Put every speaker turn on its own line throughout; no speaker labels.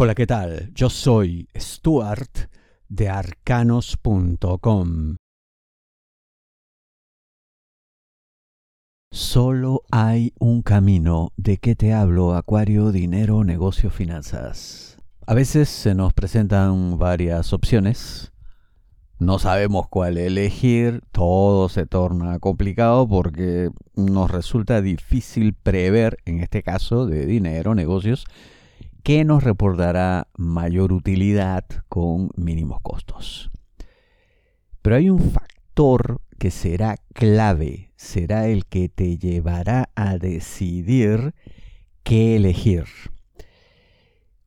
Hola, ¿qué tal? Yo soy Stuart de arcanos.com. Solo hay un camino. ¿De qué te hablo? Acuario, dinero, negocio, finanzas. A veces se nos presentan varias opciones. No sabemos cuál elegir. Todo se torna complicado porque nos resulta difícil prever, en este caso de dinero, negocios, que nos reportará mayor utilidad con mínimos costos. Pero hay un factor que será clave, será el que te llevará a decidir qué elegir.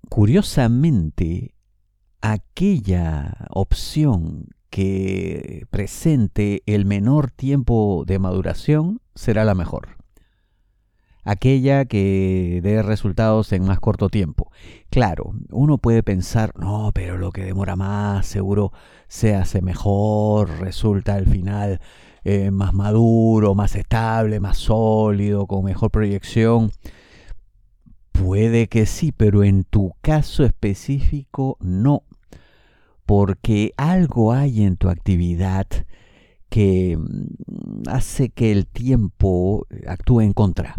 Curiosamente, aquella opción que presente el menor tiempo de maduración será la mejor aquella que dé resultados en más corto tiempo. Claro, uno puede pensar, no, pero lo que demora más seguro se hace mejor, resulta al final eh, más maduro, más estable, más sólido, con mejor proyección. Puede que sí, pero en tu caso específico no, porque algo hay en tu actividad que mm, hace que el tiempo actúe en contra.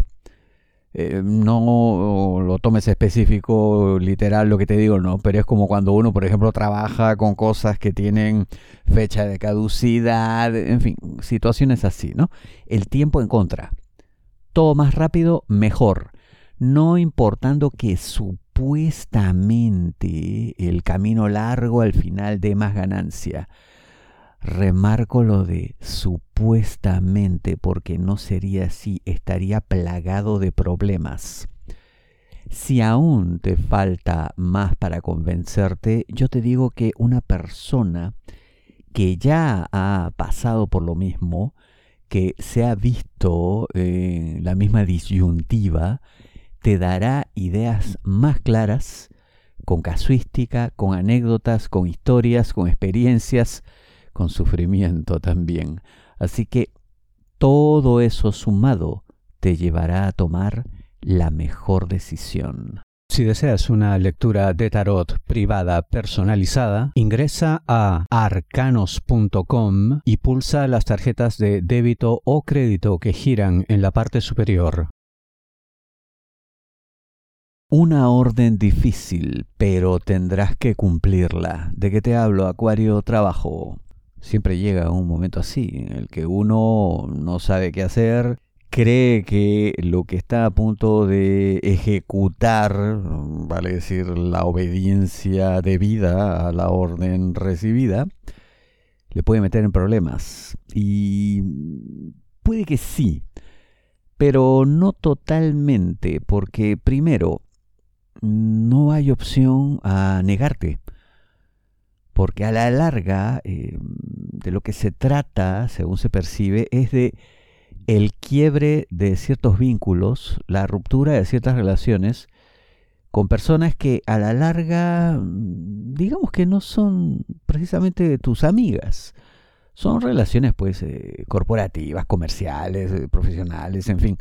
Eh, no lo tomes específico, literal lo que te digo, no, pero es como cuando uno, por ejemplo, trabaja con cosas que tienen fecha de caducidad, en fin, situaciones así, ¿no? El tiempo en contra. Todo más rápido, mejor. No importando que supuestamente el camino largo al final dé más ganancia. Remarco lo de supuestamente porque no sería así, estaría plagado de problemas. Si aún te falta más para convencerte, yo te digo que una persona que ya ha pasado por lo mismo, que se ha visto en la misma disyuntiva, te dará ideas más claras, con casuística, con anécdotas, con historias, con experiencias, con sufrimiento también. Así que todo eso sumado te llevará a tomar la mejor decisión. Si deseas una lectura de tarot privada personalizada, ingresa a arcanos.com y pulsa las tarjetas de débito o crédito que giran en la parte superior. Una orden difícil, pero tendrás que cumplirla. ¿De qué te hablo, Acuario? Trabajo siempre llega un momento así, en el que uno no sabe qué hacer, cree que lo que está a punto de ejecutar, vale decir, la obediencia debida a la orden recibida, le puede meter en problemas. Y puede que sí, pero no totalmente, porque primero, no hay opción a negarte porque a la larga eh, de lo que se trata, según se percibe, es de el quiebre de ciertos vínculos, la ruptura de ciertas relaciones con personas que a la larga, mm, digamos que no son precisamente tus amigas, son relaciones pues eh, corporativas, comerciales, eh, profesionales, en fin,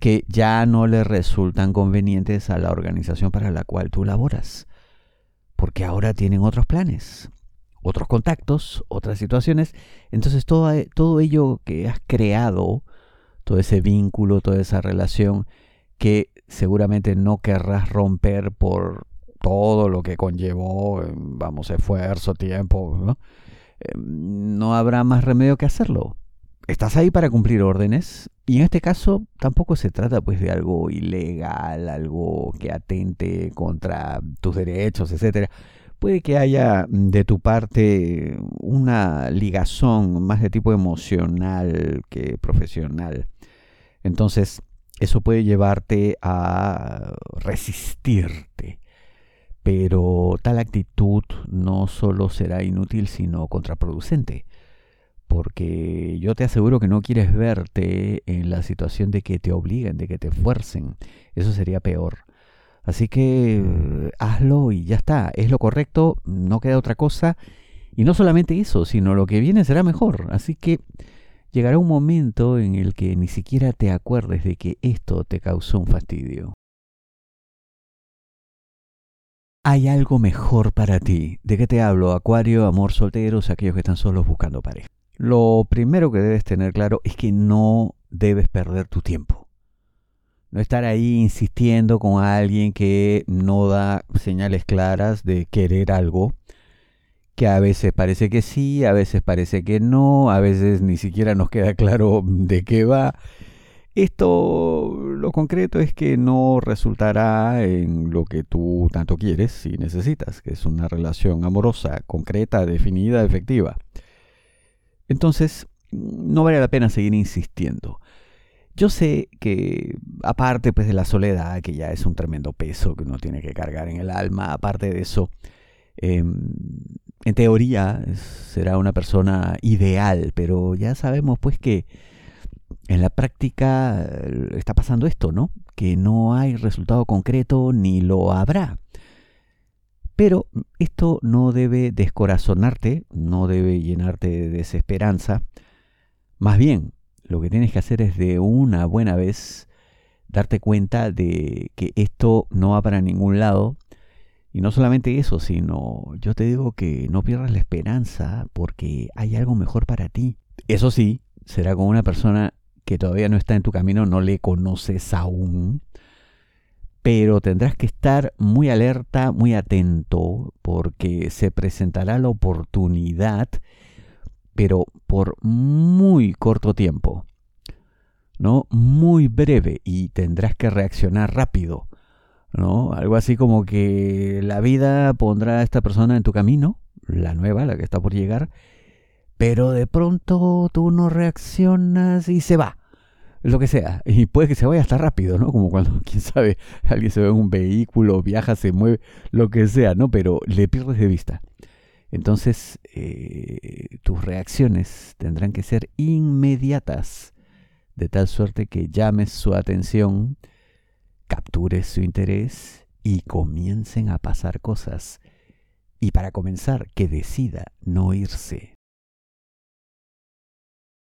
que ya no le resultan convenientes a la organización para la cual tú laboras porque ahora tienen otros planes, otros contactos, otras situaciones. Entonces todo, e, todo ello que has creado, todo ese vínculo, toda esa relación que seguramente no querrás romper por todo lo que conllevó, vamos, esfuerzo, tiempo, ¿no? Em, no habrá más remedio que hacerlo estás ahí para cumplir órdenes y en este caso tampoco se trata pues de algo ilegal, algo que atente contra tus derechos, etcétera. Puede que haya de tu parte una ligazón más de tipo emocional que profesional. Entonces, eso puede llevarte a resistirte. Pero tal actitud no solo será inútil, sino contraproducente porque yo te aseguro que no quieres verte en la situación de que te obliguen, de que te fuercen. Eso sería peor. Así que mm. hazlo y ya está. Es lo correcto, no queda otra cosa. Y no solamente eso, sino lo que viene será mejor. Así que llegará un momento en el que ni siquiera te acuerdes de que esto te causó un fastidio. hay algo mejor para ti. ¿De qué te hablo? Acuario, amor solteros, aquellos que están solos buscando pareja. Lo primero que debes tener claro es que no debes perder tu tiempo. No estar ahí insistiendo con alguien que no da señales claras de querer algo, que a veces parece que sí, a veces parece que no, a veces ni siquiera nos queda claro de qué va. Esto, lo concreto es que no resultará en lo que tú tanto quieres y necesitas, que es una relación amorosa, concreta, definida, efectiva. Entonces, no vale la pena seguir insistiendo. Yo sé que, aparte pues, de la soledad, que ya es un tremendo peso que uno tiene que cargar en el alma, aparte de eso, em, en teoría será una persona ideal, pero ya sabemos pues que en la práctica eh, está pasando esto, ¿no? Que no hay resultado concreto ni lo habrá. Pero esto no debe descorazonarte, no debe llenarte de desesperanza. Más bien, lo que tienes que hacer es de una buena vez darte cuenta de que esto no va para ningún lado. Y no solamente eso, sino yo te digo que no pierdas la esperanza porque hay algo mejor para ti. Eso sí, será con una persona que todavía no está en tu camino, no le conoces aún, pero tendrás que estar muy alerta, muy atento, porque se presentará la oportunidad, pero por muy corto tiempo, ¿no? Muy breve y tendrás que reaccionar rápido, ¿no? Algo así como que la vida pondrá a esta persona en tu camino, la nueva, la que está por llegar, pero de pronto tú no reaccionas y se va lo que sea. Y puede que se vaya hasta rápido, ¿no? Como cuando, quién sabe, alguien se ve en un vehículo, viaja, se mueve, lo que sea, ¿no? Pero le pierdes de vista. Entonces, eh, tus reacciones tendrán que ser inmediatas, de tal suerte que llames su atención, captures su interés y comiencen a pasar cosas. Y para comenzar, que decida no irse.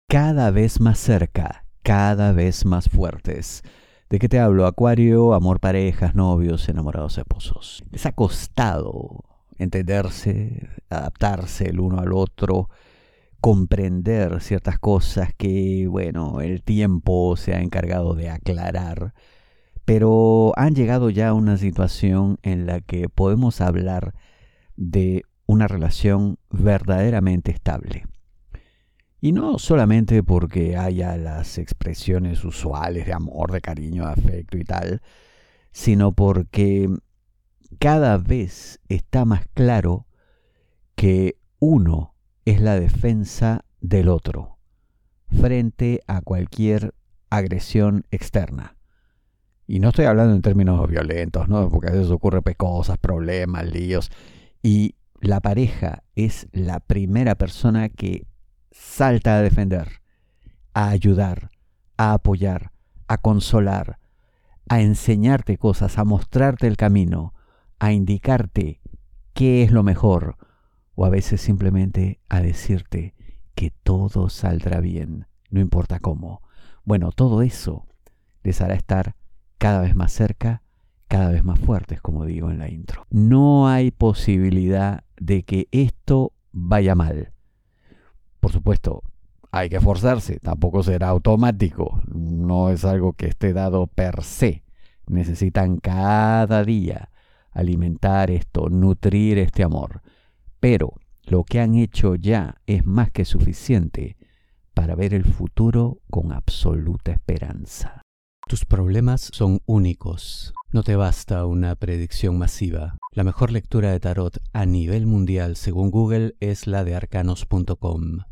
Cada vez más cerca cada vez más fuertes. ¿De qué te hablo? Acuario, amor, parejas, novios, enamorados, esposos. Les ha costado entenderse, adaptarse el uno al otro, comprender ciertas cosas que, bueno, el tiempo se ha encargado de aclarar, pero han llegado ya a una situación en la que podemos hablar de una relación verdaderamente estable. Y no solamente porque haya las expresiones usuales de amor, de cariño, de afecto y tal, sino porque cada vez está más claro que uno es la defensa del otro frente a cualquier agresión externa. Y no estoy hablando en términos violentos, ¿no? Porque a veces ocurre cosas, problemas, líos. Y la pareja es la primera persona que salta a defender, a ayudar, a apoyar, a consolar, a enseñarte cosas, a mostrarte el camino, a indicarte qué es lo mejor, o a veces simplemente a decirte que todo saldrá bien, no importa cómo. Bueno, todo eso les hará estar cada vez más cerca, cada vez más fuertes, como digo en la intro. No hay posibilidad de que esto vaya mal. Por supuesto, hay que esforzarse, tampoco será automático, no es algo que esté dado per se. Necesitan cada día alimentar esto, nutrir este amor. Pero lo que han hecho ya es más que suficiente para ver el futuro con absoluta esperanza.
Tus problemas son únicos. No te basta una predicción masiva. La mejor lectura de tarot a nivel mundial según Google es la de arcanos.com.